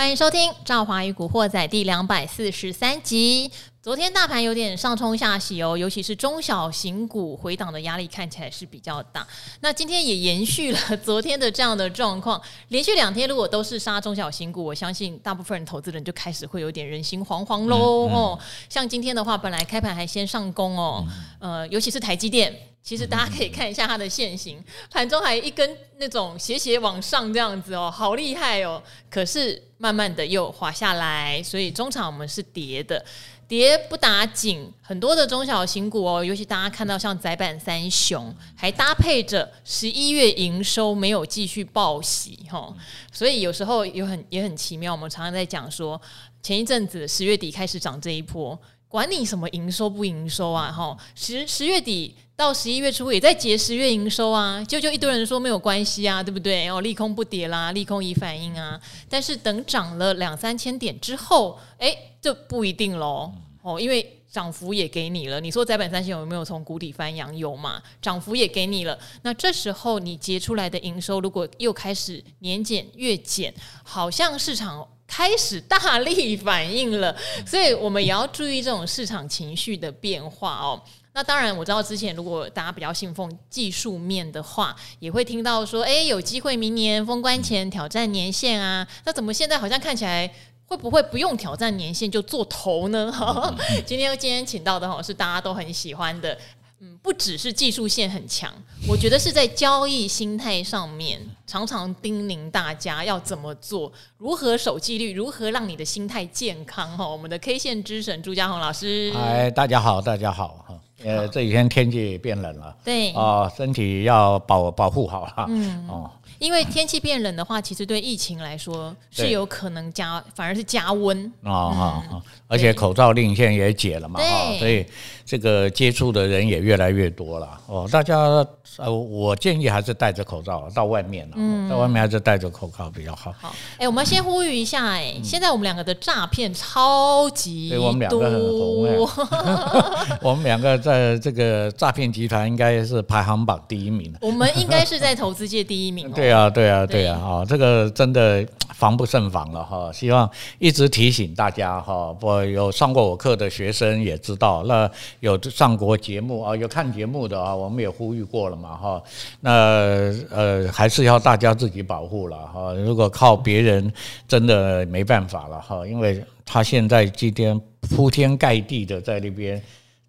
欢迎收听《赵华与古惑仔》第两百四十三集。昨天大盘有点上冲下洗哦，尤其是中小型股回档的压力看起来是比较大。那今天也延续了 昨天的这样的状况，连续两天如果都是杀中小型股，我相信大部分人投资人就开始会有点人心惶惶喽哦。像今天的话，本来开盘还先上攻哦，呃，尤其是台积电，其实大家可以看一下它的线型，盘中还一根那种斜斜往上这样子哦，好厉害哦。可是慢慢的又滑下来，所以中场我们是跌的。跌不打紧，很多的中小型股哦，尤其大家看到像窄板三雄，还搭配着十一月营收没有继续报喜哈，所以有时候有很也很奇妙。我们常常在讲说，前一阵子十月底开始涨这一波，管你什么营收不营收啊哈，十十月底到十一月初也在结十月营收啊，就就一堆人说没有关系啊，对不对？哦，利空不跌啦，利空已反应啊，但是等涨了两三千点之后，诶。这不一定喽，哦，因为涨幅也给你了。你说窄板三线有没有从谷底翻扬？有嘛？涨幅也给你了。那这时候你结出来的营收，如果又开始年减月减，好像市场开始大力反应了。所以我们也要注意这种市场情绪的变化哦。那当然，我知道之前如果大家比较信奉技术面的话，也会听到说，诶，有机会明年封关前挑战年限啊。那怎么现在好像看起来？会不会不用挑战年限就做头呢？今天今天请到的哈是大家都很喜欢的，嗯，不只是技术线很强，我觉得是在交易心态上面常常叮咛大家要怎么做，如何守纪律，如何让你的心态健康哈。我们的 K 线之神朱家宏老师，嗨，大家好，大家好哈。呃，这几天天气变冷了，对哦，身体要保保护好哈。嗯哦。因为天气变冷的话，其实对疫情来说是有可能加，反而是加温。啊，而且口罩令现在也解了嘛，哈，所以这个接触的人也越来越多了哦。大家呃，我建议还是戴着口罩到外面了，在外面还是戴着口罩比较好。好，哎，我们先呼吁一下，哎，现在我们两个的诈骗超级多，我们两个很红，我们两个在这个诈骗集团应该是排行榜第一名，我们应该是在投资界第一名。对。对啊，对啊，对啊，哈，这个真的防不胜防了哈。希望一直提醒大家哈，我有上过我课的学生也知道，那有上过节目啊，有看节目的啊，我们也呼吁过了嘛哈。那呃，还是要大家自己保护了哈。如果靠别人，真的没办法了哈，因为他现在今天铺天盖地的在那边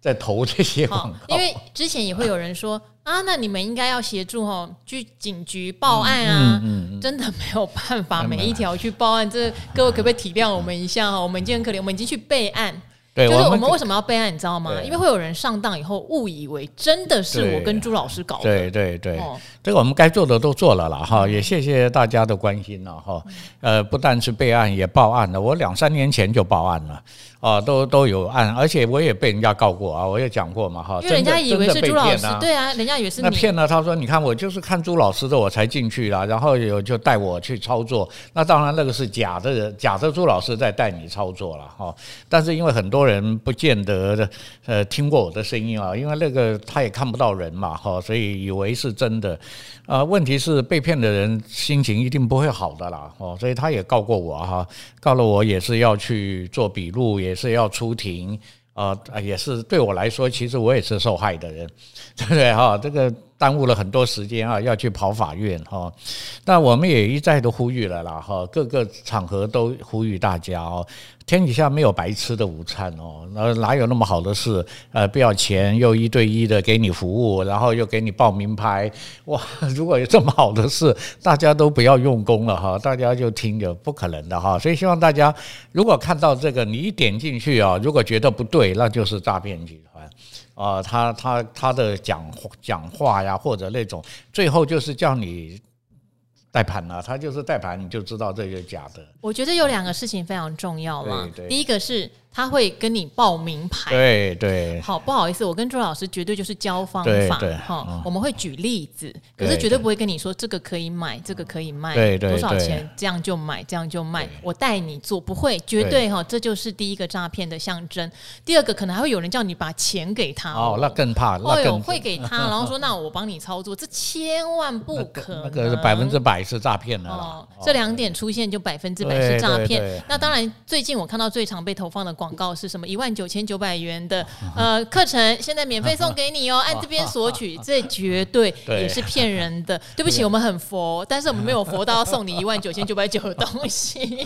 在投这些广告，因为之前也会有人说。啊，那你们应该要协助哈，去警局报案啊！嗯嗯嗯、真的没有办法，每一条去报案，这各位可不可以体谅我们一下哈？我们已经很可怜，我们已经去备案。对，就是我们为什么要备案，你知道吗？因为会有人上当以后误以为真的是我跟朱老师搞的。对对对，这个我们该做的都做了啦哈，也谢谢大家的关心了哈。呃，不但是备案，也报案了。我两三年前就报案了啊，都都有案，而且我也被人家告过啊，我也讲过嘛哈。因为人家以为是朱老师，对啊，人家以为是。那骗了，他说你看我就是看朱老师的我才进去啦，然后有就带我去操作。那当然那个是假的，假的朱老师在带你操作了哈。但是因为很多人不见得的，呃，听过我的声音啊，因为那个他也看不到人嘛，哈，所以以为是真的，啊，问题是被骗的人心情一定不会好的啦，哦，所以他也告过我哈，告了我也是要去做笔录，也也是要出庭，啊，也是对我来说，其实我也是受害的人，对不对哈？这个。耽误了很多时间啊，要去跑法院哈。那我们也一再的呼吁了啦哈，各个场合都呼吁大家哦，天底下没有白吃的午餐哦，那哪有那么好的事？呃，不要钱又一对一的给你服务，然后又给你报名牌哇！如果有这么好的事，大家都不要用功了哈，大家就听着，不可能的哈。所以希望大家如果看到这个，你一点进去啊，如果觉得不对，那就是诈骗集团。啊、呃，他他他的讲讲话呀，或者那种，最后就是叫你带盘了，他就是带盘，你就知道这个假的。我觉得有两个事情非常重要嘛。对对。第一个是他会跟你报名牌。对对。好，不好意思，我跟朱老师绝对就是教方法。哈，我们会举例子，可是绝对不会跟你说这个可以买，这个可以卖，对对，多少钱这样就买，这样就卖。我带你做，不会，绝对哈，这就是第一个诈骗的象征。第二个，可能还会有人叫你把钱给他。哦，那更怕，那更会给他，然后说那我帮你操作，这千万不可能，那个百分之百是诈骗的。哦，这两点出现就百分之百是诈骗。那当然，最近我看到最常被投放的广告是什么？一万九千九百元的呃课程，现在免费送给你哦，按这边索取，这绝对也是骗人的。对不起，我们很佛，但是我们没有佛到要送你一万九千九百九的东西。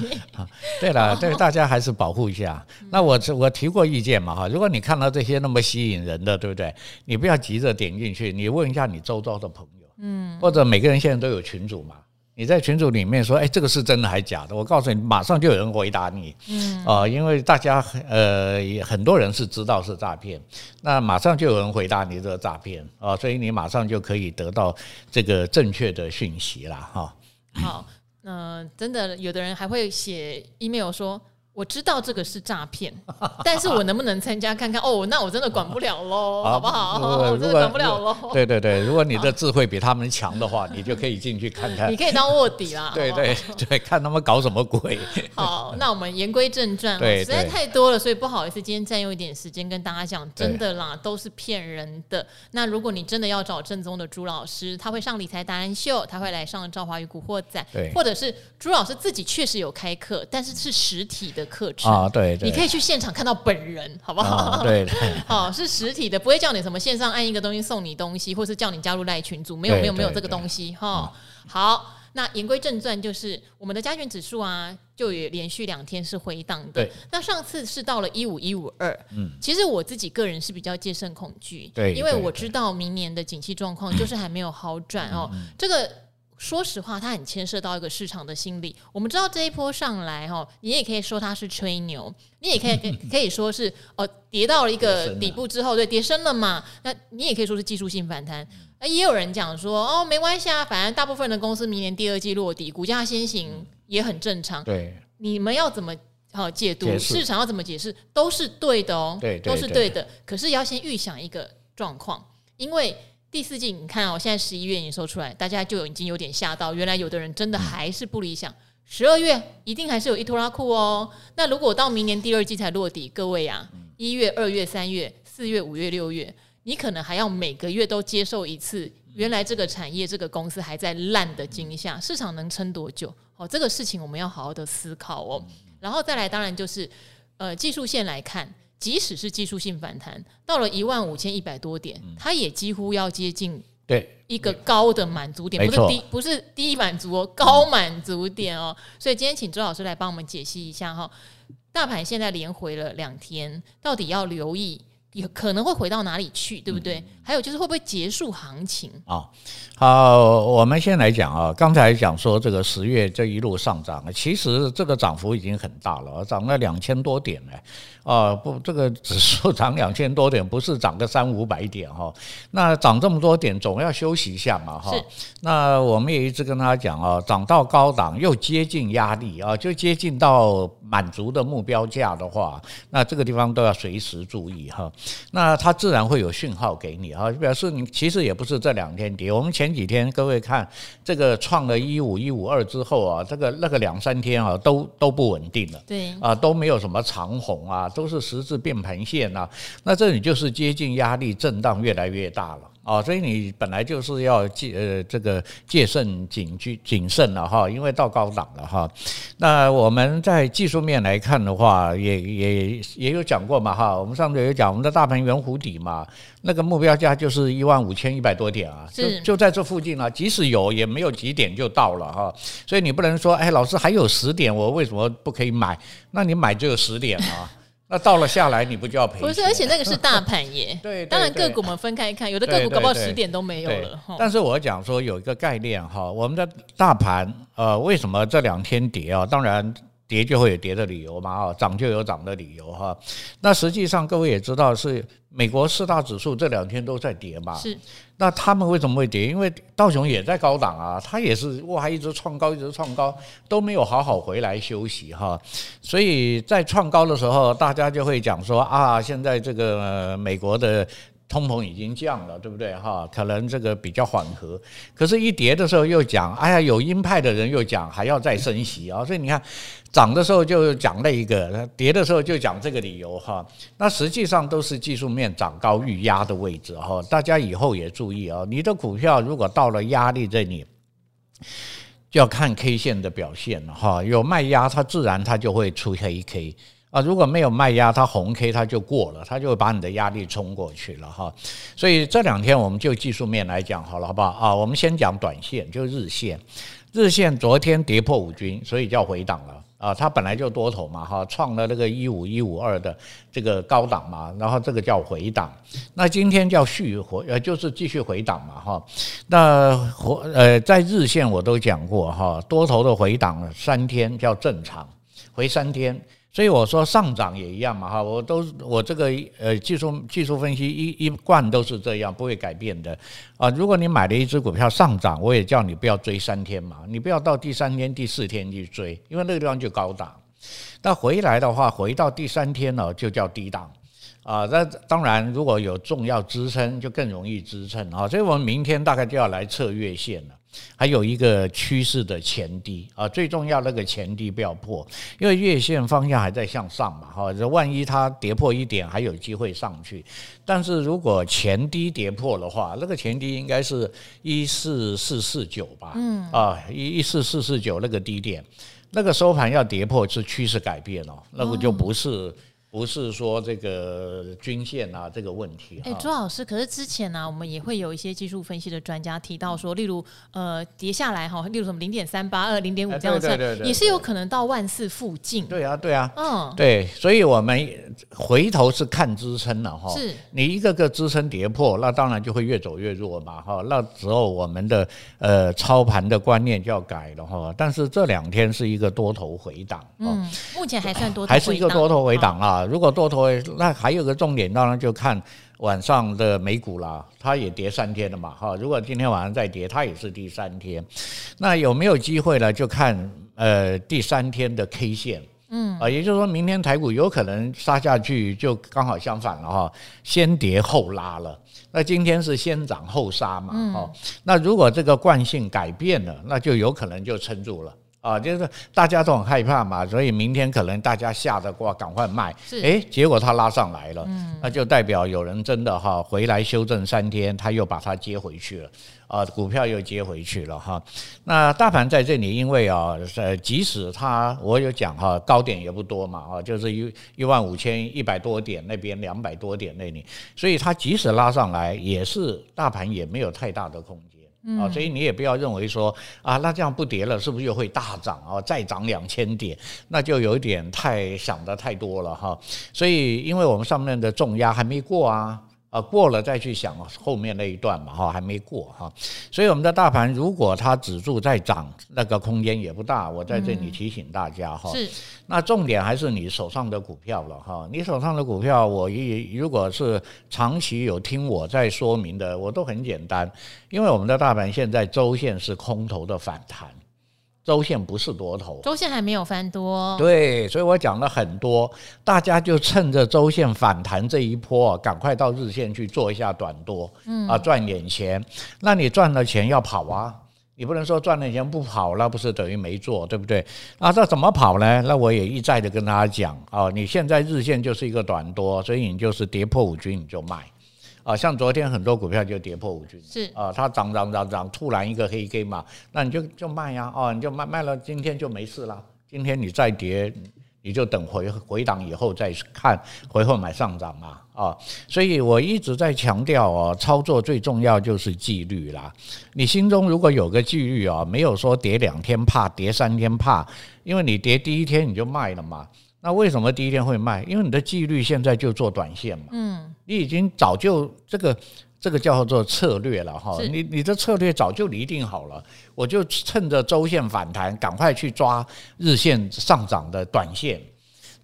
对 了，对 大家还是保护一下。那我我提过意见嘛哈，如果你看到这些那么吸引人的，对不对？你不要急着点进去，你问一下你周遭的朋友，嗯，或者每个人现在都有群主嘛。你在群组里面说，哎，这个是真的还是假的？我告诉你，马上就有人回答你。嗯，啊、呃，因为大家呃很多人是知道是诈骗，那马上就有人回答你这个诈骗啊、呃，所以你马上就可以得到这个正确的讯息了哈。好，嗯、呃、真的有的人还会写 email 说。我知道这个是诈骗，但是我能不能参加看看？哦，那我真的管不了喽，好不好？我真的管不了喽。对对对，如果你的智慧比他们强的话，你就可以进去看看。你可以当卧底啦。对对对，看他们搞什么鬼。好，那我们言归正传，实在太多了，所以不好意思，今天占用一点时间跟大家讲，真的啦，都是骗人的。那如果你真的要找正宗的朱老师，他会上理财达人秀，他会来上赵华与古惑仔，或者是朱老师自己确实有开课，但是是实体的。课程。啊，对，你可以去现场看到本人，好不好？对，好，是实体的，不会叫你什么线上按一个东西送你东西，或是叫你加入赖群组，没有，没有，没有这个东西哈。好，那言归正传，就是我们的加权指数啊，就也连续两天是回档的。那上次是到了一五一五二，嗯，其实我自己个人是比较戒慎恐惧，对，因为我知道明年的景气状况 就是还没有好转哦，这个。说实话，它很牵涉到一个市场的心理。我们知道这一波上来哈，你也可以说它是吹牛，你也可以 可以说是哦跌到了一个底部之后，对，跌深了嘛。那你也可以说是技术性反弹。那也有人讲说哦，没关系啊，反正大部分的公司明年第二季落地，股价先行也很正常。对，你们要怎么好解读市场要怎么解释都是对的哦，对，都是对的。可是要先预想一个状况，因为。第四季，你看哦，现在十一月营收出来，大家就已经有点吓到。原来有的人真的还是不理想。十二月一定还是有一拖拉库哦。那如果到明年第二季才落地，各位啊，一月、二月、三月、四月、五月、六月，你可能还要每个月都接受一次。原来这个产业、这个公司还在烂的惊吓，市场能撑多久？哦，这个事情我们要好好的思考哦。然后再来，当然就是呃，技术线来看。即使是技术性反弹，到了一万五千一百多点，它也几乎要接近对一个高的满足点，不是低，不是低满足哦，高满足点哦。所以今天请周老师来帮我们解析一下哈，大盘现在连回了两天，到底要留意？有可能会回到哪里去，对不对？嗯、还有就是会不会结束行情啊？好，我们先来讲啊。刚才讲说这个十月这一路上涨，其实这个涨幅已经很大了，涨了两千多点呢。啊，不，这个指数涨两千多点，不是涨个三五百点哈。那涨这么多点，总要休息一下嘛哈。是。那我们也一直跟他讲啊，涨到高档又接近压力啊，就接近到满足的目标价的话，那这个地方都要随时注意哈。那它自然会有讯号给你啊，表示你其实也不是这两天跌。我们前几天各位看这个创了一五一五二之后啊，这个那个两三天啊都都不稳定了，对啊，都没有什么长红啊，都是十字变盘线啊。那这里就是接近压力震荡越来越大了。哦，所以你本来就是要戒呃这个戒慎谨惧谨慎了哈，因为到高档了哈。那我们在技术面来看的话，也也也有讲过嘛哈。我们上次有讲，我们的大盘圆弧底嘛，那个目标价就是一万五千一百多点啊，就就在这附近啊。即使有，也没有几点就到了哈。所以你不能说，哎，老师还有十点，我为什么不可以买？那你买就有十点啊。那到了下来，你不就要赔？不是，而且那个是大盘耶。对，当然个股我们分开看，有的个股搞不好十点都没有了。但是我讲说有一个概念哈，我们的大盘呃为什么这两天跌啊？当然跌就会有跌的理由嘛，啊，涨就有涨的理由哈。那实际上各位也知道，是美国四大指数这两天都在跌嘛。是。那他们为什么会跌？因为道琼也在高档啊，他也是哇，一直创高，一直创高，都没有好好回来休息哈。所以在创高的时候，大家就会讲说啊，现在这个美国的。通膨已经降了，对不对哈？可能这个比较缓和，可是，一跌的时候又讲，哎呀，有鹰派的人又讲还要再升息啊。所以你看，涨的时候就讲那一个，跌的时候就讲这个理由哈。那实际上都是技术面涨高遇压的位置哈。大家以后也注意啊，你的股票如果到了压力这里，要看 K 线的表现哈。有卖压，它自然它就会出黑 K。啊，如果没有卖压，它红 K 它就过了，它就把你的压力冲过去了哈。所以这两天我们就技术面来讲好了，好不好啊？我们先讲短线，就日线。日线昨天跌破五均，所以叫回档了啊。它本来就多头嘛哈，创了那个一五一五二的这个高档嘛，然后这个叫回档。那今天叫续回，呃，就是继续回档嘛哈。那回呃，在日线我都讲过哈，多头的回档三天叫正常，回三天。所以我说上涨也一样嘛哈，我都我这个呃技术技术分析一一贯都是这样，不会改变的啊。如果你买了一只股票上涨，我也叫你不要追三天嘛，你不要到第三天、第四天去追，因为那个地方就高档。那回来的话，回到第三天呢，就叫低档啊。那当然如果有重要支撑，就更容易支撑啊。所以我们明天大概就要来测月线了。还有一个趋势的前低啊，最重要那个前低不要破，因为月线方向还在向上嘛，哈，这万一它跌破一点，还有机会上去。但是如果前低跌破的话，那个前低应该是一四四四九吧，嗯啊，一一四四四九那个低点，那个收盘要跌破是趋势改变了，那个就不是。不是说这个均线啊这个问题。哎，朱老师，可是之前呢、啊，我们也会有一些技术分析的专家提到说，例如呃跌下来哈，例如什么零点三八二、零点五这样子，也是有可能到万四附近。对啊，对啊，嗯，对，所以我们回头是看支撑了哈。是，你一个个支撑跌破，那当然就会越走越弱嘛哈。那时候我们的呃操盘的观念就要改了哈。但是这两天是一个多头回档，嗯，目前还算多头，还是一个多头回档啊。如果多头，那还有个重点，当然就看晚上的美股啦，它也跌三天了嘛，哈。如果今天晚上再跌，它也是第三天。那有没有机会呢？就看呃第三天的 K 线，嗯啊，也就是说明天台股有可能杀下去，就刚好相反了哈，先跌后拉了。那今天是先涨后杀嘛，哈。那如果这个惯性改变了，那就有可能就撑住了。啊，就是大家都很害怕嘛，所以明天可能大家吓得过，赶快卖。是，哎，结果它拉上来了，嗯，那就代表有人真的哈回来修正三天，他又把它接回去了，啊，股票又接回去了哈。那大盘在这里，因为啊，呃，即使它我有讲哈，高点也不多嘛，啊，就是一一万五千一百多点那边两百多点那里，所以它即使拉上来，也是大盘也没有太大的空间。啊，所以你也不要认为说啊，那这样不跌了，是不是又会大涨啊？再涨两千点，那就有一点太想的太多了哈。所以，因为我们上面的重压还没过啊。啊，过了再去想后面那一段嘛，哈，还没过哈，所以我们的大盘如果它止住再涨，那个空间也不大。我在这里提醒大家哈，是，那重点还是你手上的股票了哈，你手上的股票，我一如果是长期有听我在说明的，我都很简单，因为我们的大盘现在周线是空头的反弹。周线不是多头，周线还没有翻多，对，所以我讲了很多，大家就趁着周线反弹这一波啊，赶快到日线去做一下短多，嗯啊，赚点钱。那你赚了钱要跑啊，你不能说赚了钱不跑，那不是等于没做，对不对？啊，这怎么跑呢？那我也一再的跟大家讲啊，你现在日线就是一个短多，所以你就是跌破五均你就卖。啊，像昨天很多股票就跌破五均，是啊，它涨涨涨涨，突然一个黑 K 嘛，那你就就卖呀，哦，你就卖卖了，今天就没事了。今天你再跌，你就等回回档以后再看，回后买上涨嘛，啊，所以我一直在强调哦，操作最重要就是纪律啦。你心中如果有个纪律啊，没有说跌两天怕，跌三天怕，因为你跌第一天你就卖了嘛。那为什么第一天会卖？因为你的纪律现在就做短线嘛。嗯，你已经早就这个这个叫做策略了哈。你你的策略早就拟定好了，我就趁着周线反弹，赶快去抓日线上涨的短线。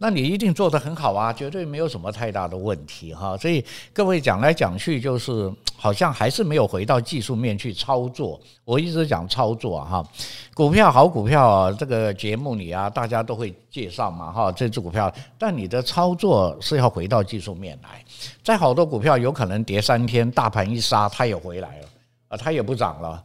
那你一定做得很好啊，绝对没有什么太大的问题哈。所以各位讲来讲去，就是好像还是没有回到技术面去操作。我一直讲操作哈，股票好股票，这个节目里啊，大家都会介绍嘛哈，这只股票，但你的操作是要回到技术面来。再好多股票有可能跌三天，大盘一杀，它也回来了啊，它也不涨了。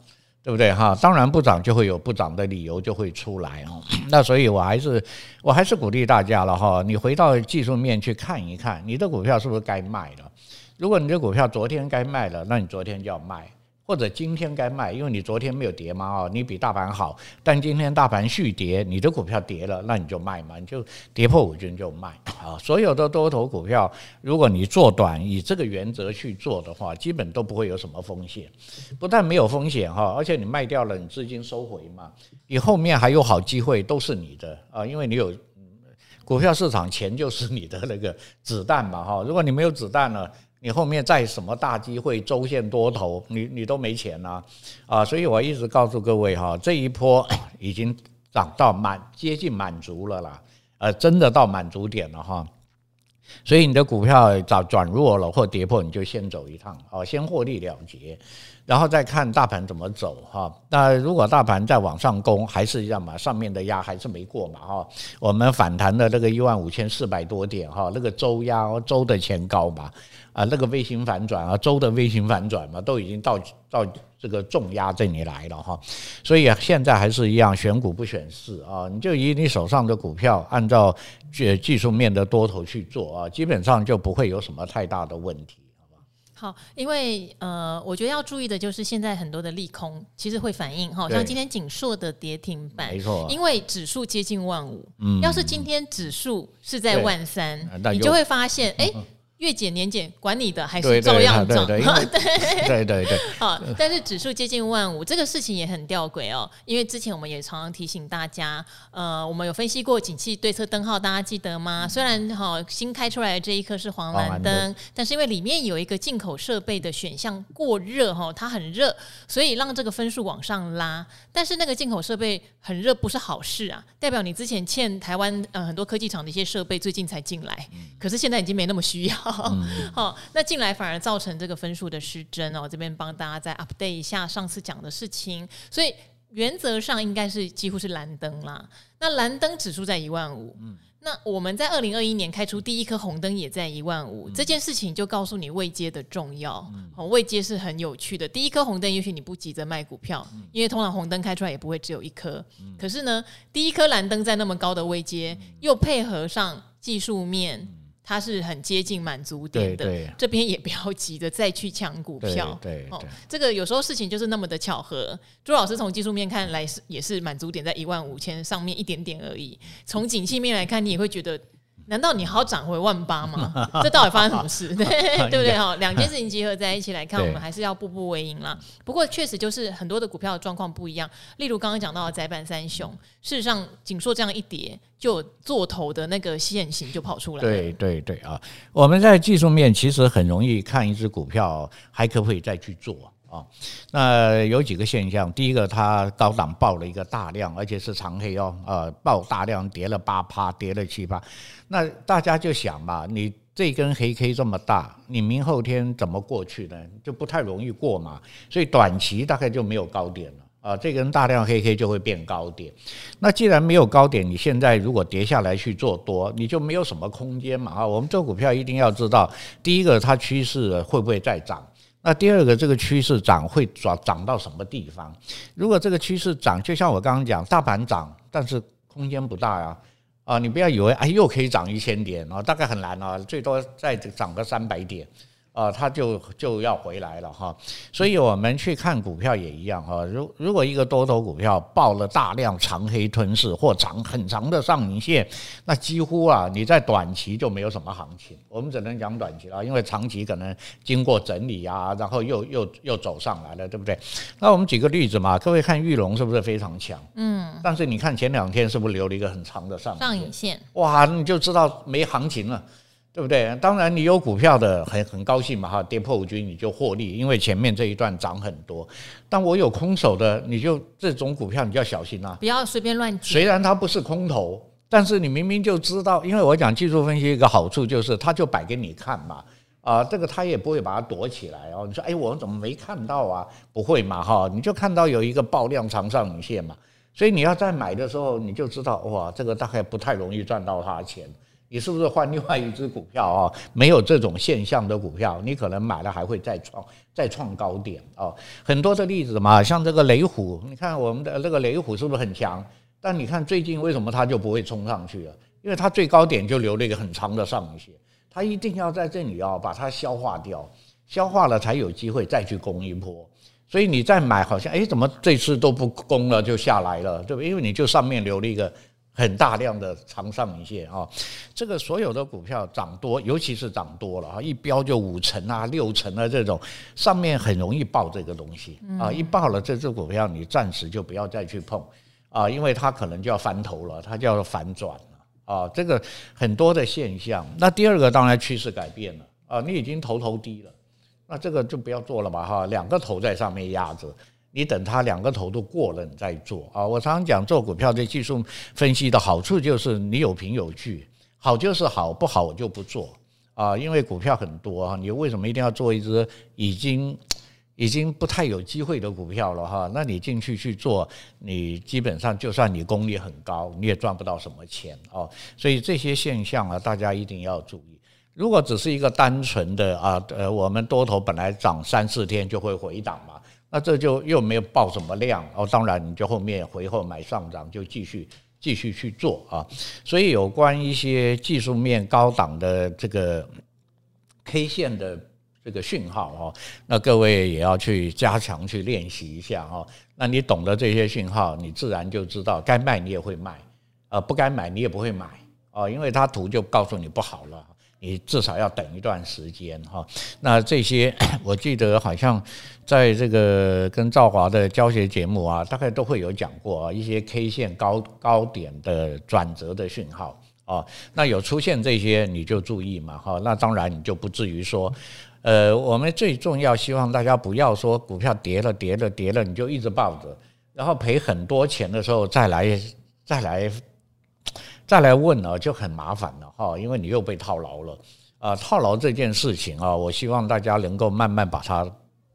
对不对哈？当然不涨就会有不涨的理由就会出来哦。那所以我还是我还是鼓励大家了哈，你回到技术面去看一看，你的股票是不是该卖了？如果你的股票昨天该卖了，那你昨天就要卖。或者今天该卖，因为你昨天没有跌嘛，哦，你比大盘好，但今天大盘续跌，你的股票跌了，那你就卖嘛，你就跌破五均就卖啊。所有的多头股票，如果你做短，以这个原则去做的话，基本都不会有什么风险。不但没有风险哈，而且你卖掉了，你资金收回嘛，你后面还有好机会都是你的啊，因为你有股票市场钱就是你的那个子弹嘛哈。如果你没有子弹了。你后面再什么大机会，周线多头，你你都没钱呐，啊，所以我一直告诉各位哈，这一波 已经涨到满接近满足了啦，呃，真的到满足点了哈，所以你的股票早转弱了或跌破，你就先走一趟，哦，先获利了结，然后再看大盘怎么走哈。那如果大盘再往上攻，还是一样嘛，上面的压还是没过嘛哈，我们反弹的那个一万五千四百多点哈，那个周压周的前高嘛。啊，那个微型反转啊，周的微型反转嘛，都已经到到这个重压这里来了哈，所以，现在还是一样，选股不选市啊，你就以你手上的股票按照技技术面的多头去做啊，基本上就不会有什么太大的问题，好因为呃，我觉得要注意的就是现在很多的利空其实会反映哈，像今天锦硕的跌停板，没错，因为指数接近万五，嗯，要是今天指数是在万三，你就会发现哎。月减年减，管你的还是照样涨。对对对对。好，但是指数接近万五，这个事情也很吊诡哦。因为之前我们也常常提醒大家，呃，我们有分析过景气对策灯号，大家记得吗？虽然哈新开出来的这一颗是黄蓝灯，但是因为里面有一个进口设备的选项过热哈，它很热，所以让这个分数往上拉。但是那个进口设备很热不是好事啊，代表你之前欠台湾呃很多科技厂的一些设备最近才进来，可是现在已经没那么需要。嗯、好，那进来反而造成这个分数的失真哦。这边帮大家再 update 一下上次讲的事情，所以原则上应该是几乎是蓝灯啦。那蓝灯指数在一万五，嗯，那我们在二零二一年开出第一颗红灯也在一万五，这件事情就告诉你未接的重要。哦，位阶是很有趣的。第一颗红灯，也许你不急着卖股票，因为通常红灯开出来也不会只有一颗。可是呢，第一颗蓝灯在那么高的位阶，又配合上技术面。它是很接近满足点的，对对，这边也不要急着再去抢股票。对，哦，这个有时候事情就是那么的巧合。朱老师从技术面看来是也是满足点在一万五千上面一点点而已。从景气面来看，你也会觉得。难道你好涨回万八吗？这到底发生什么事？对对不对？哈，两件事情结合在一起来看，我们还是要步步为营啦。不过确实就是很多的股票的状况不一样。例如刚刚讲到的宅板三雄，事实上景硕这样一跌，就做头的那个线型就跑出来。对对对啊！我们在技术面其实很容易看一只股票还可不可以再去做。啊，那有几个现象。第一个，它高档爆了一个大量，而且是长黑哦，呃，爆大量跌了八趴，跌了七趴。那大家就想嘛，你这根黑 K 这么大，你明后天怎么过去呢？就不太容易过嘛。所以短期大概就没有高点了啊，这根大量黑 K 就会变高点。那既然没有高点，你现在如果跌下来去做多，你就没有什么空间嘛啊。我们做股票一定要知道，第一个它趋势会不会再涨。那第二个，这个趋势涨会涨涨到什么地方？如果这个趋势涨，就像我刚刚讲，大盘涨，但是空间不大呀，啊，你不要以为哎又可以涨一千点啊，大概很难啊，最多再涨个三百点。啊，它就就要回来了哈，所以我们去看股票也一样哈。如如果一个多头股票爆了大量长黑吞噬或长很长的上影线，那几乎啊，你在短期就没有什么行情。我们只能讲短期了，因为长期可能经过整理啊，然后又又又走上来了，对不对？那我们举个例子嘛，各位看玉龙是不是非常强？嗯。但是你看前两天是不是留了一个很长的上？上影线。哇，你就知道没行情了。对不对？当然你有股票的很很高兴嘛哈，跌破五均你就获利，因为前面这一段涨很多。但我有空手的，你就这种股票你就要小心啊，不要随便乱。虽然它不是空头，但是你明明就知道，因为我讲技术分析一个好处就是，它就摆给你看嘛。啊，这个他也不会把它躲起来哦。你说，哎，我怎么没看到啊？不会嘛，哈，你就看到有一个爆量长上影线嘛。所以你要在买的时候，你就知道，哇，这个大概不太容易赚到它的钱。你是不是换另外一只股票啊？没有这种现象的股票，你可能买了还会再创再创高点啊。很多的例子嘛，像这个雷虎，你看我们的这个雷虎是不是很强？但你看最近为什么它就不会冲上去了？因为它最高点就留了一个很长的上影线。它一定要在这里啊，把它消化掉，消化了才有机会再去攻一波。所以你再买，好像哎，怎么这次都不攻了就下来了，对不？因为你就上面留了一个很大量的长上影线啊。这个所有的股票涨多，尤其是涨多了啊，一飙就五成啊、六成啊这种，上面很容易爆这个东西啊。一爆了这只股票，你暂时就不要再去碰啊，因为它可能就要翻头了，它就要反转了。啊，这个很多的现象。那第二个当然趋势改变了啊，你已经头头低了，那这个就不要做了吧哈。两个头在上面压着，你等它两个头都过了，你再做啊。我常常讲做股票的技术分析的好处就是你有凭有据，好就是好，不好我就不做啊。因为股票很多啊，你为什么一定要做一只已经？已经不太有机会的股票了哈，那你进去去做，你基本上就算你功力很高，你也赚不到什么钱哦。所以这些现象啊，大家一定要注意。如果只是一个单纯的啊，呃，我们多头本来涨三四天就会回档嘛，那这就又没有爆什么量哦。当然你就后面回后买上涨，就继续继续去做啊。所以有关一些技术面高档的这个 K 线的。这个讯号哦，那各位也要去加强去练习一下哦。那你懂得这些讯号，你自然就知道该卖你也会卖，呃，不该买你也不会买哦，因为它图就告诉你不好了，你至少要等一段时间哈。那这些我记得好像在这个跟赵华的教学节目啊，大概都会有讲过啊，一些 K 线高高点的转折的讯号啊，那有出现这些你就注意嘛哈。那当然你就不至于说。呃，我们最重要，希望大家不要说股票跌了、跌了、跌了，你就一直抱着，然后赔很多钱的时候再来、再来、再来问了，就很麻烦了哈，因为你又被套牢了啊。套牢这件事情啊，我希望大家能够慢慢把它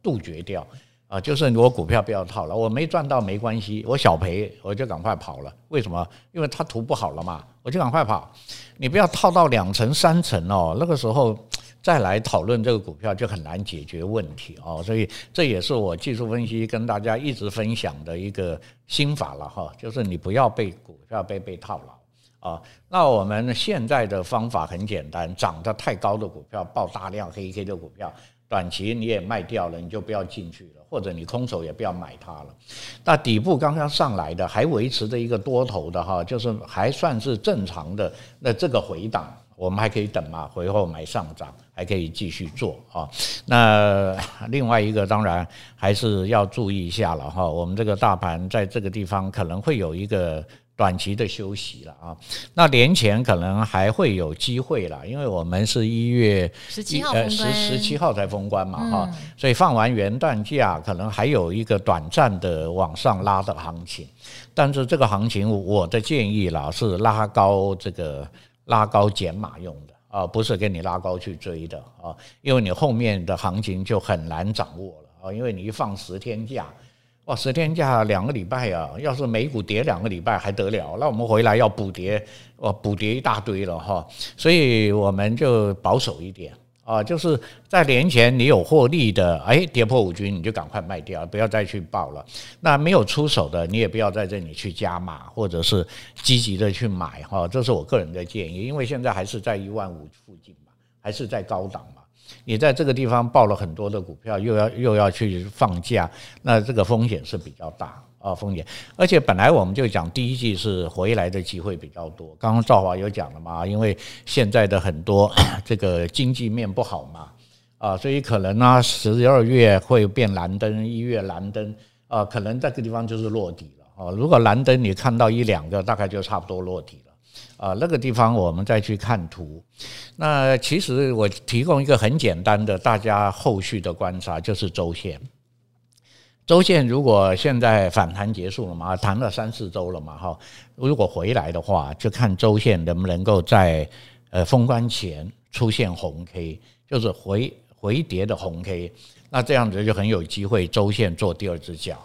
杜绝掉啊。就是我股票不要套牢，我没赚到没关系，我小赔我就赶快跑了。为什么？因为它图不好了嘛，我就赶快跑。你不要套到两层、三层哦，那个时候。再来讨论这个股票就很难解决问题哦，所以这也是我技术分析跟大家一直分享的一个心法了哈，就是你不要被股票被被套牢啊。那我们现在的方法很简单，涨得太高的股票，爆大量黑 K 的股票，短期你也卖掉了，你就不要进去了，或者你空手也不要买它了。那底部刚刚上来的还维持着一个多头的哈，就是还算是正常的，那这个回档。我们还可以等嘛，回后买上涨，还可以继续做啊。那另外一个当然还是要注意一下了哈。我们这个大盘在这个地方可能会有一个短期的休息了啊。那年前可能还会有机会了，因为我们是一月十七号，呃十十七号才封关嘛哈，所以放完元旦假，可能还有一个短暂的往上拉的行情。但是这个行情，我的建议啦是拉高这个。拉高减码用的啊，不是给你拉高去追的啊，因为你后面的行情就很难掌握了啊，因为你一放十天假，哇，十天假两个礼拜啊，要是美股跌两个礼拜还得了，那我们回来要补跌，哇，补跌一大堆了哈，所以我们就保守一点。啊，就是在年前你有获利的，哎，跌破五均你就赶快卖掉，不要再去抱了。那没有出手的，你也不要在这里去加码，或者是积极的去买哈。这是我个人的建议，因为现在还是在一万五附近嘛，还是在高档嘛。你在这个地方报了很多的股票，又要又要去放假，那这个风险是比较大。啊，风险，而且本来我们就讲第一季是回来的机会比较多。刚刚赵华有讲了嘛，因为现在的很多 这个经济面不好嘛，啊，所以可能呢十二月会变蓝灯，一月蓝灯，啊，可能在这个地方就是落底了。啊，如果蓝灯你看到一两个，大概就差不多落底了。啊，那个地方我们再去看图。那其实我提供一个很简单的，大家后续的观察就是周线。周线如果现在反弹结束了嘛，弹了三四周了嘛，哈，如果回来的话，就看周线能不能够在呃封关前出现红 K，就是回回跌的红 K，那这样子就很有机会周线做第二只脚。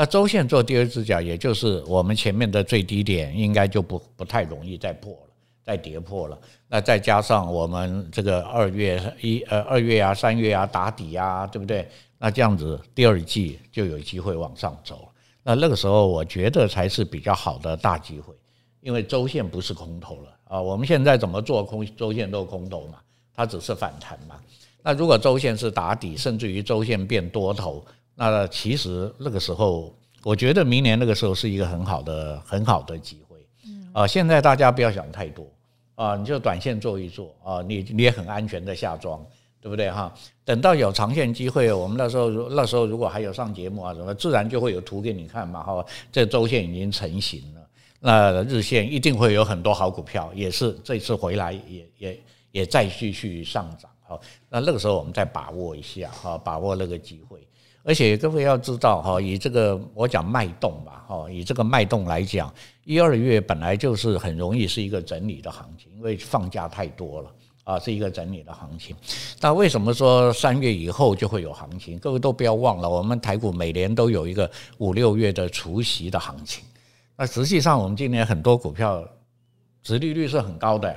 那周线做第二只脚，也就是我们前面的最低点，应该就不不太容易再破了，再跌破了。那再加上我们这个二月一呃二月啊三月啊打底啊，对不对？那这样子第二季就有机会往上走。那那个时候我觉得才是比较好的大机会，因为周线不是空头了啊。我们现在怎么做空周线都空头嘛，它只是反弹嘛。那如果周线是打底，甚至于周线变多头。那其实那个时候，我觉得明年那个时候是一个很好的、很好的机会。啊，现在大家不要想太多啊，你就短线做一做啊，你你也很安全的下庄，对不对哈？等到有长线机会，我们那时候那时候如果还有上节目啊什么，自然就会有图给你看嘛哈。这周线已经成型了，那日线一定会有很多好股票，也是这次回来也也也再继续上涨。好，那那个时候我们再把握一下哈，把握那个机会。而且各位要知道哈，以这个我讲脉动吧哈，以这个脉动来讲，一二月本来就是很容易是一个整理的行情，因为放假太多了啊，是一个整理的行情。那为什么说三月以后就会有行情？各位都不要忘了，我们台股每年都有一个五六月的除夕的行情。那实际上我们今年很多股票殖利率是很高的。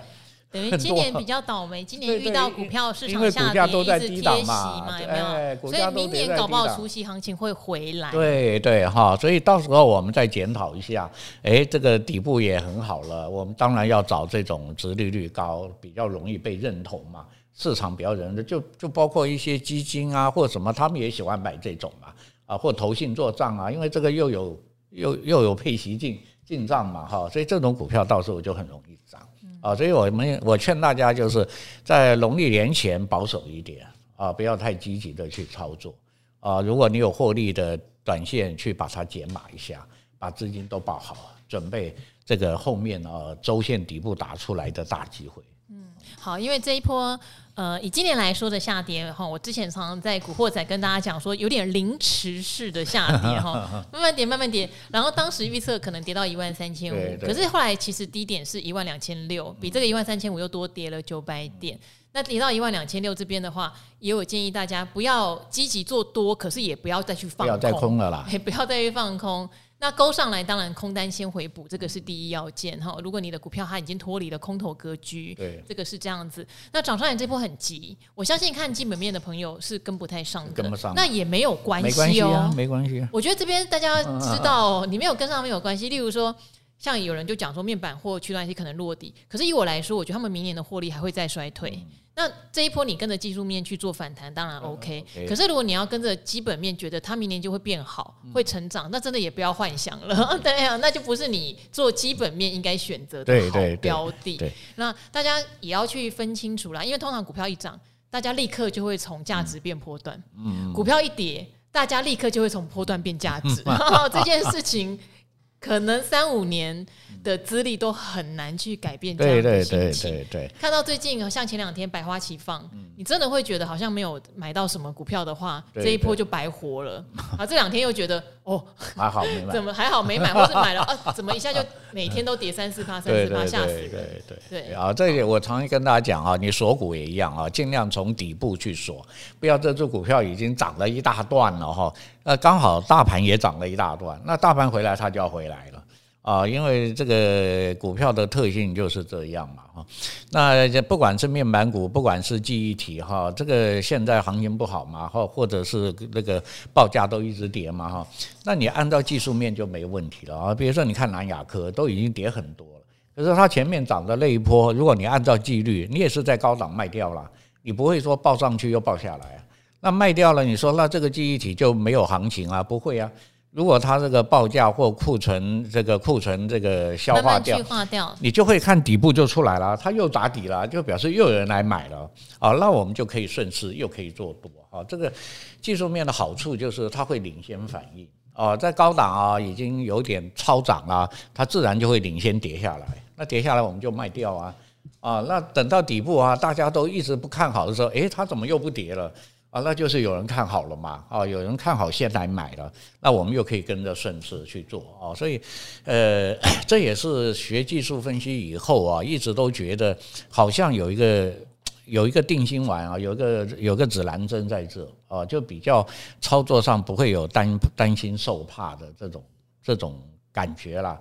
等于今年比较倒霉，今年遇到股票市场下跌，一直贴息嘛，有没有？所以明年搞不好除夕行情会回来。对对哈，所以到时候我们再检讨一下。哎，这个底部也很好了，我们当然要找这种殖利率高、比较容易被认同嘛，市场比较认的，就就包括一些基金啊，或什么，他们也喜欢买这种嘛，啊，或投信做账啊，因为这个又有又又有配息进进账嘛，哈，所以这种股票到时候就很容易涨。啊，所以我们我劝大家就是在农历年前保守一点啊，不要太积极的去操作啊。如果你有获利的短线，去把它减码一下，把资金都报好，准备这个后面啊周线底部打出来的大机会。嗯，好，因为这一波。呃，以今年来说的下跌哈，我之前常常在古惑仔跟大家讲说，有点凌迟式的下跌哈，慢慢跌，慢慢跌，然后当时预测可能跌到一万三千五，可是后来其实低点是一万两千六，比这个一万三千五又多跌了九百点。那跌到一万两千六这边的话，也有建议大家不要积极做多，可是也不要再去放空，不要再空了啦，也 不要再去放空。那勾上来，当然空单先回补，这个是第一要件哈。如果你的股票它已经脱离了空头格局，对，这个是这样子。那涨上来这波很急，我相信看基本面的朋友是跟不太上的，跟不上，那也没有关系哦，没关系啊，没关系啊。我觉得这边大家知道，你没有跟上没有关系。例如说，像有人就讲说面板或驱动 IC 可能落地，可是以我来说，我觉得他们明年的获利还会再衰退。嗯那这一波你跟着技术面去做反弹，当然 OK。可是如果你要跟着基本面，觉得它明年就会变好、会成长，那真的也不要幻想了。对啊，那就不是你做基本面应该选择的好标的。那大家也要去分清楚啦，因为通常股票一涨，大家立刻就会从价值变波段；股票一跌，大家立刻就会从波段变价值。这件事情可能三五年。的资历都很难去改变这样的心情。对对对对，看到最近像前两天百花齐放，你真的会觉得好像没有买到什么股票的话，这一波就白活了。啊，这两天又觉得哦，还好没买，怎么还好没买，或是买了啊？怎么一下就每天都跌三四趴、三四趴，吓死人！对对对。啊，这个我常常跟大家讲啊，你锁股也一样啊，尽量从底部去锁，不要这只股票已经涨了一大段了哈，那刚好大盘也涨了一大段，那大盘回来它就要回来了。啊，因为这个股票的特性就是这样嘛，哈。那不管是面板股，不管是记忆体，哈，这个现在行情不好嘛，或或者是那个报价都一直跌嘛，哈。那你按照技术面就没问题了啊。比如说，你看南亚科都已经跌很多了，可是它前面涨的那一波，如果你按照纪律，你也是在高档卖掉了，你不会说报上去又报下来。那卖掉了，你说那这个记忆体就没有行情啊？不会啊。如果它这个报价或库存这个库存这个消化掉，去化掉，你就会看底部就出来了，它又打底了，就表示又有人来买了啊，那我们就可以顺势又可以做多啊。这个技术面的好处就是它会领先反应啊，在高档啊已经有点超涨了，它自然就会领先跌下来。那跌下来我们就卖掉啊，啊，那等到底部啊，大家都一直不看好的时候，诶，它怎么又不跌了？啊，那就是有人看好了嘛，啊，有人看好先来买了，那我们又可以跟着顺势去做啊，所以，呃，这也是学技术分析以后啊，一直都觉得好像有一个有一个定心丸啊，有一个有个指南针在这啊，就比较操作上不会有担担心受怕的这种这种感觉啦。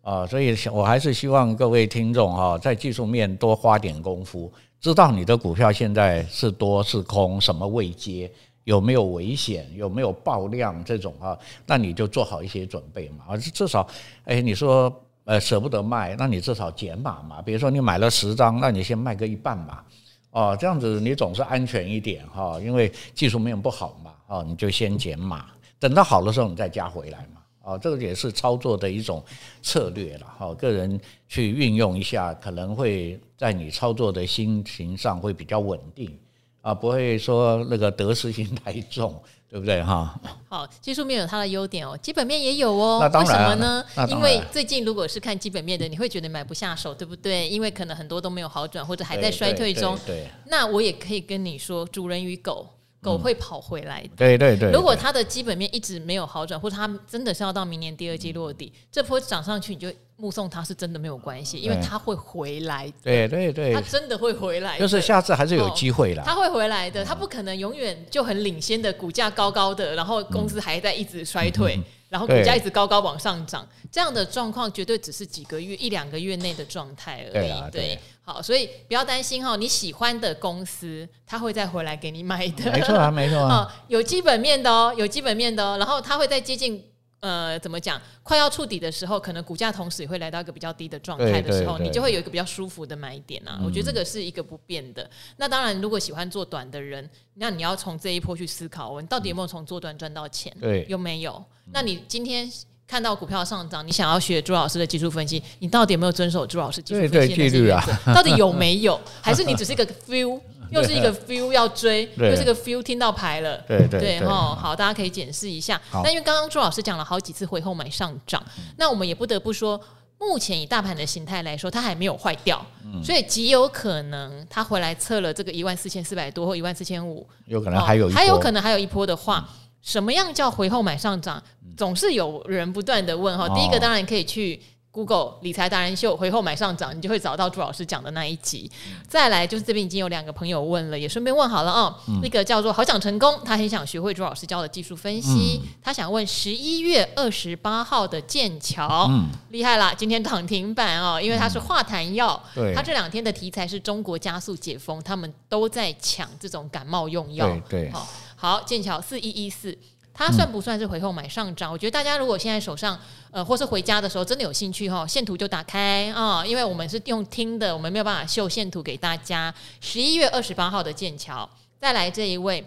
啊，所以我还是希望各位听众哈，在技术面多花点功夫。知道你的股票现在是多是空，什么位阶，有没有危险，有没有爆量这种啊？那你就做好一些准备嘛。而至少，哎，你说呃舍不得卖，那你至少减码嘛。比如说你买了十张，那你先卖个一半嘛。哦，这样子你总是安全一点哈，因为技术面不好嘛。哦，你就先减码，等到好的时候你再加回来嘛。哦，这个也是操作的一种策略了哈，个人去运用一下，可能会在你操作的心情上会比较稳定啊，不会说那个得失心太重，对不对哈？好，技术面有它的优点哦，基本面也有哦。那当然，为什么呢？因为最近如果是看基本面的，你会觉得买不下手，对不对？因为可能很多都没有好转，或者还在衰退中。对，对，对，对。那我也可以跟你说，主人与狗。狗会跑回来的，对对对。如果它的基本面一直没有好转，或者它真的是要到明年第二季落地，这波涨上去，你就目送它是真的没有关系，因为它会回来。对对对，它真的会回来，就是下次还是有机会啦。它会回来的，它不可能永远就很领先的股价高高的，然后公司还在一直衰退，然后股价一直高高往上涨，这样的状况绝对只是几个月、一两个月内的状态而已。对。好，所以不要担心哈，你喜欢的公司，他会再回来给你买的。没错啊，没错啊。有基本面的哦，有基本面的哦。然后他会再接近呃，怎么讲，快要触底的时候，可能股价同时也会来到一个比较低的状态的时候，你就会有一个比较舒服的买点啊。我觉得这个是一个不变的。那当然，如果喜欢做短的人，那你要从这一波去思考，你到底有没有从做短赚到钱？对，有没有？那你今天。看到股票上涨，你想要学朱老师的技术分析，你到底有没有遵守朱老师技术分析的纪律啊？到底有没有？还是你只是一个 feel，又是一个 feel 要追，又是一个 feel 听到牌了？对对对，哈，好，大家可以检视一下。那因为刚刚朱老师讲了好几次回后买上涨，那我们也不得不说，目前以大盘的形态来说，它还没有坏掉，所以极有可能它回来测了这个一万四千四百多或一万四千五，有可能还有还有可能还有一波的话。什么样叫回后买上涨？总是有人不断的问哈。第一个当然可以去 Google 理财达人秀回后买上涨，你就会找到朱老师讲的那一集。再来就是这边已经有两个朋友问了，也顺便问好了啊。那个叫做好想成功，他很想学会朱老师教的技术分析，他想问十一月二十八号的剑桥，厉害啦，今天涨停板哦，因为他是化痰药，他这两天的题材是中国加速解封，他们都在抢这种感冒用药，对。好，剑桥四一一四，它算不算是回后买上涨？嗯、我觉得大家如果现在手上呃，或是回家的时候真的有兴趣哈，线图就打开啊、哦，因为我们是用听的，我们没有办法秀线图给大家。十一月二十八号的剑桥，再来这一位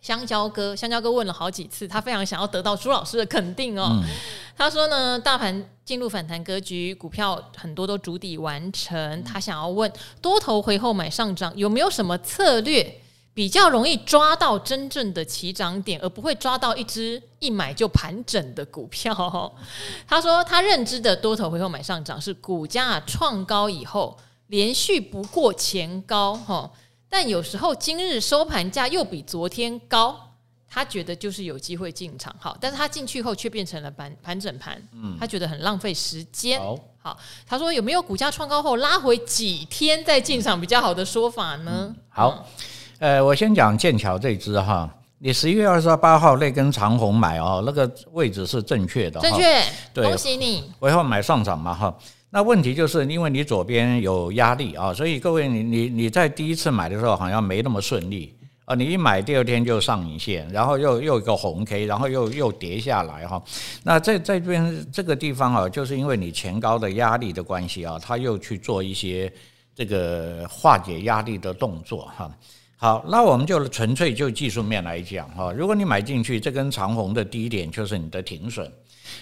香蕉哥，香蕉哥问了好几次，他非常想要得到朱老师的肯定哦。嗯、他说呢，大盘进入反弹格局，股票很多都筑底完成，他想要问多头回后买上涨有没有什么策略？比较容易抓到真正的起涨点，而不会抓到一只一买就盘整的股票。他说，他认知的多头回购买上涨是股价创高以后连续不过前高，哈，但有时候今日收盘价又比昨天高，他觉得就是有机会进场，好，但是他进去后却变成了盘盘整盘，嗯，他觉得很浪费时间。好，他说有没有股价创高后拉回几天再进场比较好的说法呢？嗯、好。呃，我先讲剑桥这支哈，你十一月二十八号那根长红买哦，那个位置是正确的，正确，对，恭喜你。回后买上涨嘛哈，那问题就是因为你左边有压力啊，所以各位你你你在第一次买的时候好像没那么顺利啊，你一买第二天就上影线，然后又又一个红 K，然后又又跌下来哈，那在在这边这个地方啊，就是因为你前高的压力的关系啊，他又去做一些这个化解压力的动作哈。好，那我们就纯粹就技术面来讲哈，如果你买进去这根长红的低点就是你的停损，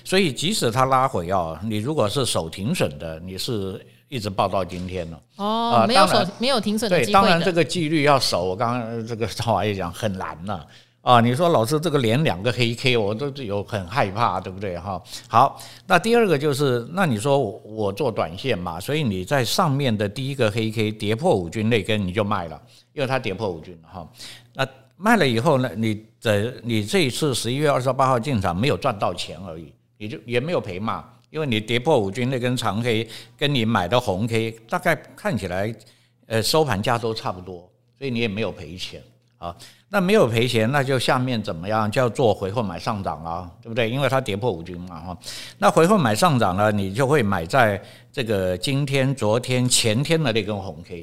所以即使它拉回啊，你如果是守停损的，你是一直报到今天了哦，呃、没有守没有停损。对，当然这个纪律要守，我刚刚这个 赵华也讲很难了啊，啊你说老师这个连两个黑 K，我都有很害怕，对不对哈？好，那第二个就是，那你说我做短线嘛，所以你在上面的第一个黑 K 跌破五均那根你就卖了，因为它跌破五均了哈。那卖了以后呢，你的你这一次十一月二十八号进场没有赚到钱而已，你就也没有赔嘛，因为你跌破五均那根长黑跟你买的红 K 大概看起来，呃，收盘价都差不多，所以你也没有赔钱啊。那没有赔钱，那就下面怎么样？叫做回货买上涨了，对不对？因为它跌破五均嘛，哈。那回货买上涨了，你就会买在这个今天、昨天、前天的那根红 K，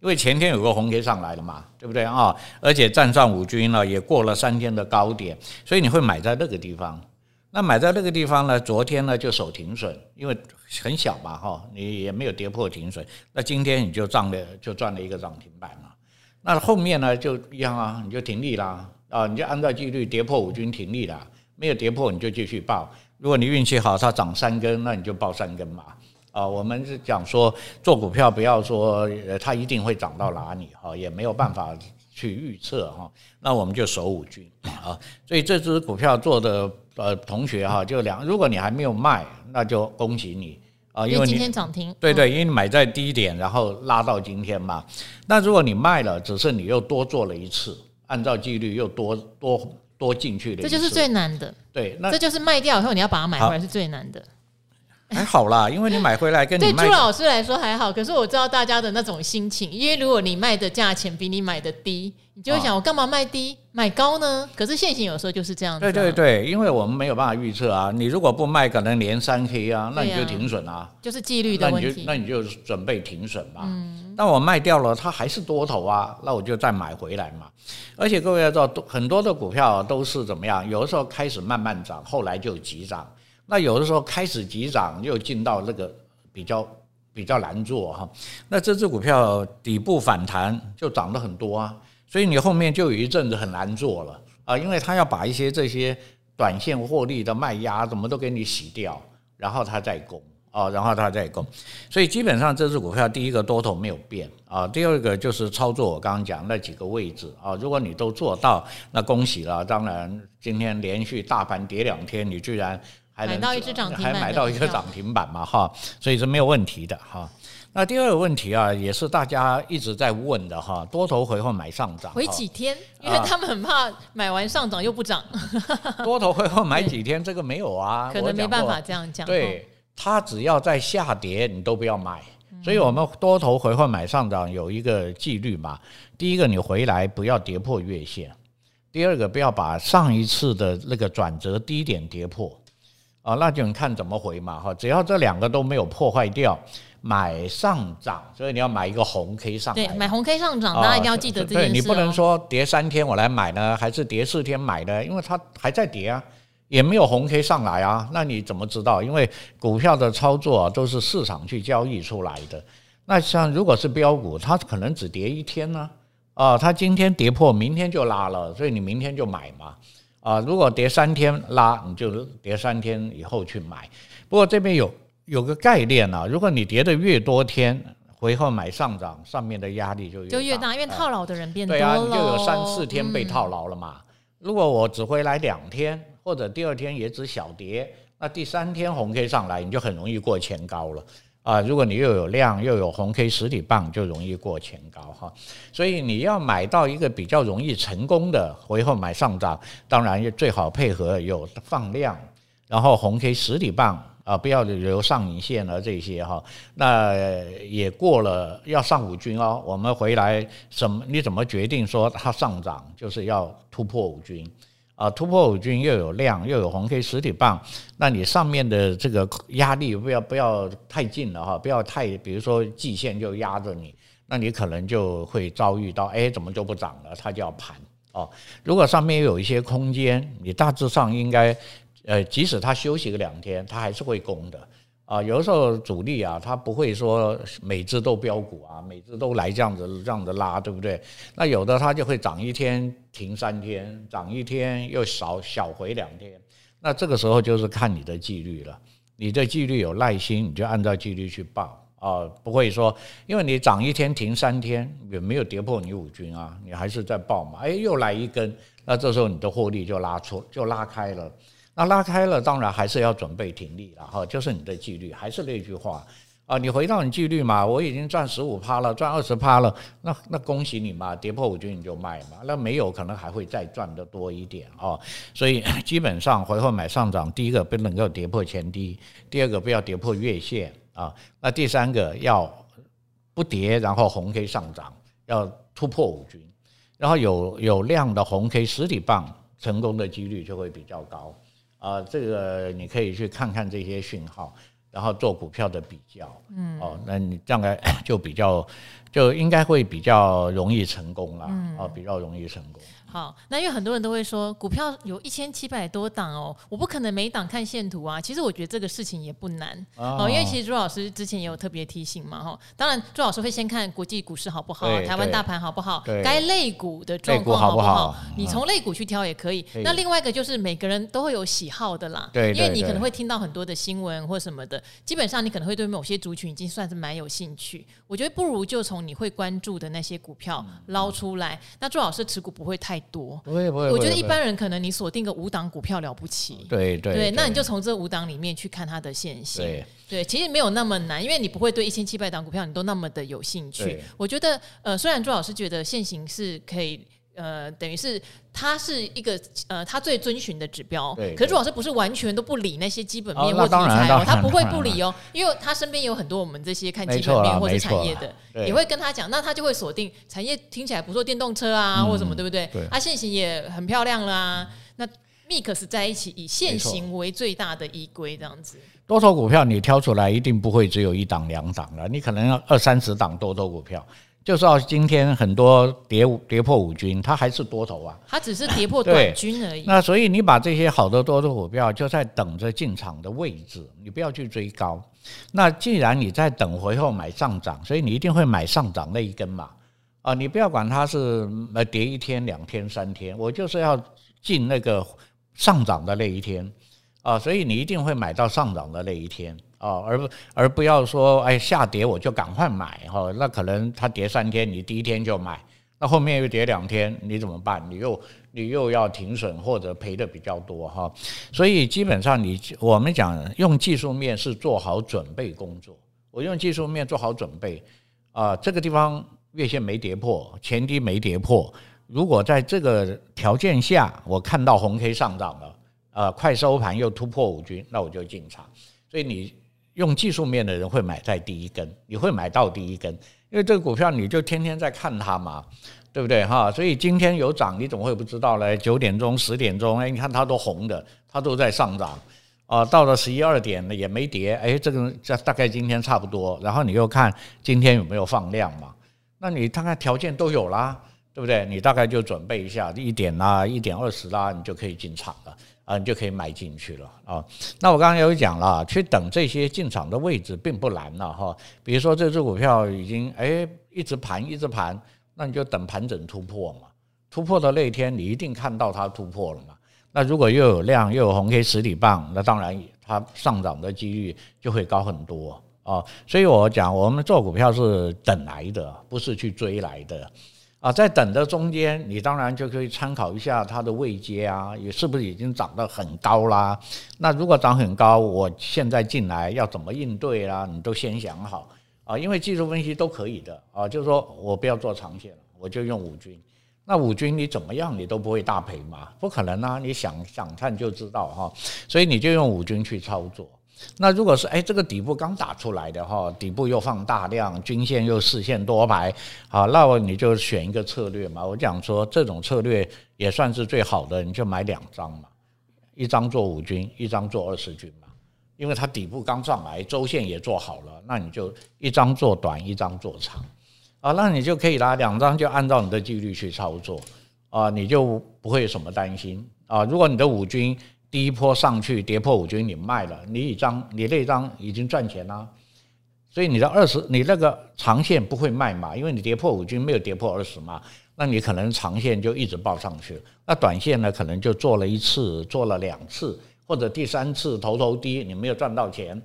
因为前天有个红 K 上来了嘛，对不对啊？而且站上五均了，也过了三天的高点，所以你会买在那个地方。那买在那个地方呢？昨天呢就守停损，因为很小嘛，哈，你也没有跌破停损。那今天你就涨了，就赚了一个涨停板了。那后面呢就一样啊，你就停利啦啊，你就按照纪律跌破五均停利啦，没有跌破你就继续报。如果你运气好，它涨三根，那你就报三根嘛啊。我们是讲说做股票不要说它一定会涨到哪里哈，也没有办法去预测哈。那我们就守五均啊。所以这只股票做的呃同学哈，就两，如果你还没有卖，那就恭喜你。啊，因为今天涨停，对对，因为你买在低点，然后拉到今天嘛。那如果你卖了，只是你又多做了一次，按照纪律又多多多进去了，这就是最难的。对，那这就是卖掉以后你要把它买回来是最难的。还好啦，因为你买回来跟对朱老师来说还好，可是我知道大家的那种心情，因为如果你卖的价钱比你买的低，你就会想我干嘛卖低买高呢？可是现行有时候就是这样子。对对对，因为我们没有办法预测啊，你如果不卖，可能连三黑啊，那你就停损啊，就是纪律的问题。那你就准备停损嘛。嗯，那我卖掉了，它还是多头啊，那我就再买回来嘛。而且各位要知道，很多的股票都是怎么样？有的时候开始慢慢涨，后来就急涨。那有的时候开始急涨，又进到那个比较比较难做哈。那这只股票底部反弹就涨得很多啊，所以你后面就有一阵子很难做了啊，因为它要把一些这些短线获利的卖压怎么都给你洗掉，然后它再攻啊，然后它再攻。所以基本上这只股票第一个多头没有变啊，第二个就是操作我刚刚讲那几个位置啊，如果你都做到，那恭喜了。当然今天连续大盘跌两天，你居然。还买到一只涨停板，还买到一个涨停板嘛哈，所以是没有问题的哈。那第二个问题啊，也是大家一直在问的哈，多头回后买上涨，回几天？因为他们很怕买完上涨又不涨。多头回后买几天？这个没有啊，可能没办法这样讲。对，它只要在下跌，你都不要买。所以我们多头回后买上涨有一个纪律嘛，第一个你回来不要跌破月线，第二个不要把上一次的那个转折低点跌破。啊，那就你看怎么回嘛哈，只要这两个都没有破坏掉，买上涨，所以你要买一个红 K 上涨。对，买红 K 上涨，大家一定要记得这件事。对，你不能说跌三天我来买呢，还是跌四天买呢？因为它还在跌啊，也没有红 K 上来啊，那你怎么知道？因为股票的操作啊，都是市场去交易出来的。那像如果是标股，它可能只跌一天呢，啊，它今天跌破，明天就拉了，所以你明天就买嘛。啊，如果跌三天拉，你就跌三天以后去买。不过这边有有个概念啊，如果你跌的越多天，回后买上涨，上面的压力就越大，就越大，因为套牢的人变多了。对啊，你就有三四天被套牢了嘛。嗯、如果我只回来两天，或者第二天也只小跌，那第三天红 K 上来，你就很容易过前高了。啊，如果你又有量又有红 K 实体棒，就容易过前高哈。所以你要买到一个比较容易成功的回后买上涨，当然也最好配合有放量，然后红 K 实体棒啊，不要留上影线了这些哈。那也过了要上五均哦，我们回来什么？你怎么决定说它上涨就是要突破五均？啊，突破五均又有量又有红黑实体棒，那你上面的这个压力不要不要太近了哈，不要太，比如说季线就压着你，那你可能就会遭遇到，哎，怎么就不涨了？它就要盘哦。如果上面有一些空间，你大致上应该，呃，即使它休息个两天，它还是会攻的。啊，有的时候主力啊，他不会说每只都飙股啊，每只都来这样子这样子拉，对不对？那有的他就会涨一天停三天，涨一天又少小回两天，那这个时候就是看你的纪律了。你的纪律有耐心，你就按照纪律去报啊，不会说因为你涨一天停三天也没有跌破你五均啊，你还是在报嘛，哎，又来一根，那这时候你的获利就拉出就拉开了，那拉开了当然还是要准备停利了哈，就是你的纪律，还是那句话。啊，你回到你纪律嘛，我已经赚十五趴了，赚二十趴了，那那恭喜你嘛，跌破五均你就卖嘛，那没有可能还会再赚得多一点啊，所以 基本上回后买上涨，第一个不能够跌破前低，第二个不要跌破月线啊，那第三个要不跌，然后红 K 上涨，要突破五均，然后有有量的红 K 实体棒成功的几率就会比较高。啊，这个你可以去看看这些讯号。然后做股票的比较，嗯，哦，那你这样来就比较，就应该会比较容易成功啦，嗯，哦，比较容易成功。好，那因为很多人都会说，股票有一千七百多档哦，我不可能每档看线图啊。其实我觉得这个事情也不难哦，因为其实朱老师之前也有特别提醒嘛，哈。当然，朱老师会先看国际股市好不好，台湾大盘好不好，该类股的状况好不好，你从类股去挑也可以。那另外一个就是每个人都会有喜好的啦，对，因为你可能会听到很多的新闻或什么的，基本上你可能会对某些族群已经算是蛮有兴趣。我觉得不如就从你会关注的那些股票捞出来。那朱老师持股不会太多，不会不会。我觉得一般人可能你锁定个五档股票了不起，对对对，那你就从这五档里面去看它的线性，对对，其实没有那么难，因为你不会对一千七百档股票你都那么的有兴趣。我觉得呃，虽然朱老师觉得现行是可以。呃，等于是他是一个呃，他最遵循的指标。对。可是朱老师不是完全都不理那些基本面或题材哦，他不会不理哦，因为他身边有很多我们这些看基本面或者产业的，也会跟他讲，那他就会锁定产业听起来不错，电动车啊或什么，对不对？对。啊，现行也很漂亮啦。那 mix 在一起，以现行为最大的依归，这样子。多头股票你挑出来，一定不会只有一档两档了，你可能要二三十档多头股票。就是到今天很多跌跌破五均，它还是多头啊，它只是跌破短 均而已。那所以你把这些好的多头股票就在等着进场的位置，你不要去追高。那既然你在等回后买上涨，所以你一定会买上涨那一根嘛。啊，你不要管它是呃跌一天、两天、三天，我就是要进那个上涨的那一天啊，所以你一定会买到上涨的那一天。哦，而不而不要说，哎，下跌我就赶快买哈，那可能它跌三天，你第一天就买，那后面又跌两天，你怎么办？你又你又要停损或者赔的比较多哈，所以基本上你我们讲用技术面是做好准备工作，我用技术面做好准备啊，这个地方月线没跌破，前低没跌破，如果在这个条件下我看到红 K 上涨了，啊，快收盘又突破五均，那我就进场，所以你。用技术面的人会买在第一根，你会买到第一根，因为这个股票你就天天在看它嘛，对不对哈？所以今天有涨，你怎么会不知道呢？九点钟、十点钟，哎，你看它都红的，它都在上涨啊。到了十一二点也没跌，哎，这个这大概今天差不多。然后你又看今天有没有放量嘛？那你看看条件都有啦，对不对？你大概就准备一下一点啦，一点二十啦，你就可以进场了。啊，你就可以买进去了啊。那我刚刚有讲了，去等这些进场的位置并不难了哈。比如说这只股票已经哎一直盘一直盘，那你就等盘整突破嘛。突破的那一天，你一定看到它突破了嘛。那如果又有量又有红 K 实体棒，那当然它上涨的几率就会高很多啊。所以我讲，我们做股票是等来的，不是去追来的。啊，在等的中间，你当然就可以参考一下它的位阶啊，也是不是已经涨得很高啦？那如果涨很高，我现在进来要怎么应对啦？你都先想好啊，因为技术分析都可以的啊，就是说我不要做长线了，我就用五军。那五军你怎么样，你都不会大赔嘛？不可能啊，你想想看就知道哈。所以你就用五军去操作。那如果是哎，这个底部刚打出来的哈，底部又放大量，均线又四线多排，好，那我你就选一个策略嘛。我讲说这种策略也算是最好的，你就买两张嘛，一张做五军，一张做二十军嘛。因为它底部刚上来，周线也做好了，那你就一张做短，一张做长，啊，那你就可以拿两张就按照你的纪律去操作，啊，你就不会有什么担心啊。如果你的五军，第一波上去跌破五均，你卖了，你一张你那张已经赚钱了，所以你的二十你那个长线不会卖嘛，因为你跌破五均没有跌破二十嘛，那你可能长线就一直报上去，那短线呢可能就做了一次，做了两次，或者第三次头头低你没有赚到钱，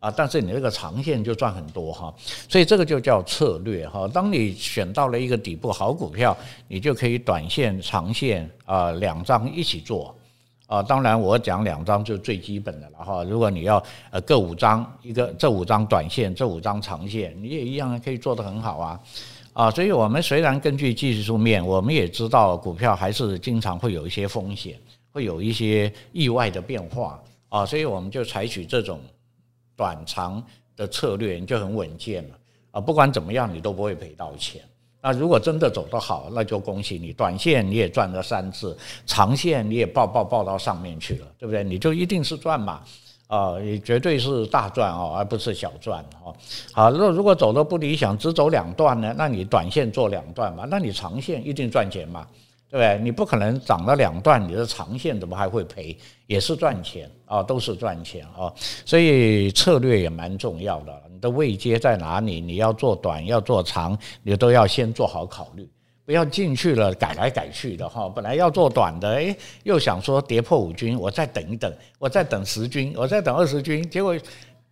啊，但是你这个长线就赚很多哈，所以这个就叫策略哈。当你选到了一个底部好股票，你就可以短线、长线啊两张一起做。啊。当然我讲两张就最基本的了哈。如果你要呃各五张，一个这五张短线，这五张长线，你也一样可以做得很好啊啊。所以我们虽然根据技术面，我们也知道股票还是经常会有一些风险，会有一些意外的变化啊，所以我们就采取这种。短长的策略就很稳健了啊！不管怎么样，你都不会赔到钱。那如果真的走得好，那就恭喜你，短线你也赚了三次，长线你也爆爆爆到上面去了，对不对？你就一定是赚嘛啊！你绝对是大赚哦，而不是小赚哦。好，如果如果走的不理想，只走两段呢，那你短线做两段嘛，那你长线一定赚钱嘛。对不对？你不可能涨了两段，你的长线怎么还会赔？也是赚钱啊，都是赚钱啊。所以策略也蛮重要的。你的位阶在哪里？你要做短，要做长，你都要先做好考虑，不要进去了改来改去的哈。本来要做短的，诶，又想说跌破五军，我再等一等，我再等十军，我再等二十军，结果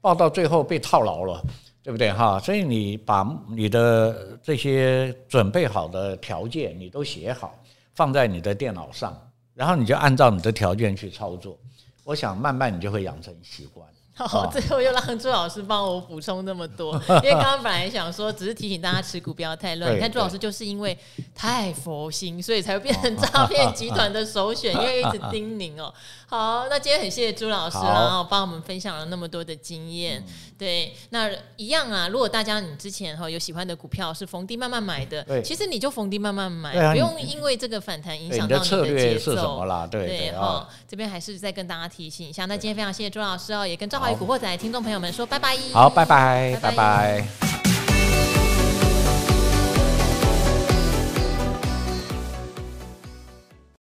报到最后被套牢了，对不对哈？所以你把你的这些准备好的条件，你都写好。放在你的电脑上，然后你就按照你的条件去操作，我想慢慢你就会养成习惯。好，最后又让朱老师帮我补充那么多，因为刚刚本来想说，只是提醒大家持股不要太乱。你看朱老师就是因为太佛心，所以才会变成诈骗集团的首选，因为一直叮咛哦。好，那今天很谢谢朱老师，然后帮我们分享了那么多的经验。对，那一样啊，如果大家你之前哈有喜欢的股票是逢低慢慢买的，其实你就逢低慢慢买，不用因为这个反弹影响到你的策略是什么啦。对对哈，这边还是再跟大家提醒一下。那今天非常谢谢朱老师哦，也跟赵华宇古惑仔听众朋友们说拜拜。好，拜拜，拜拜。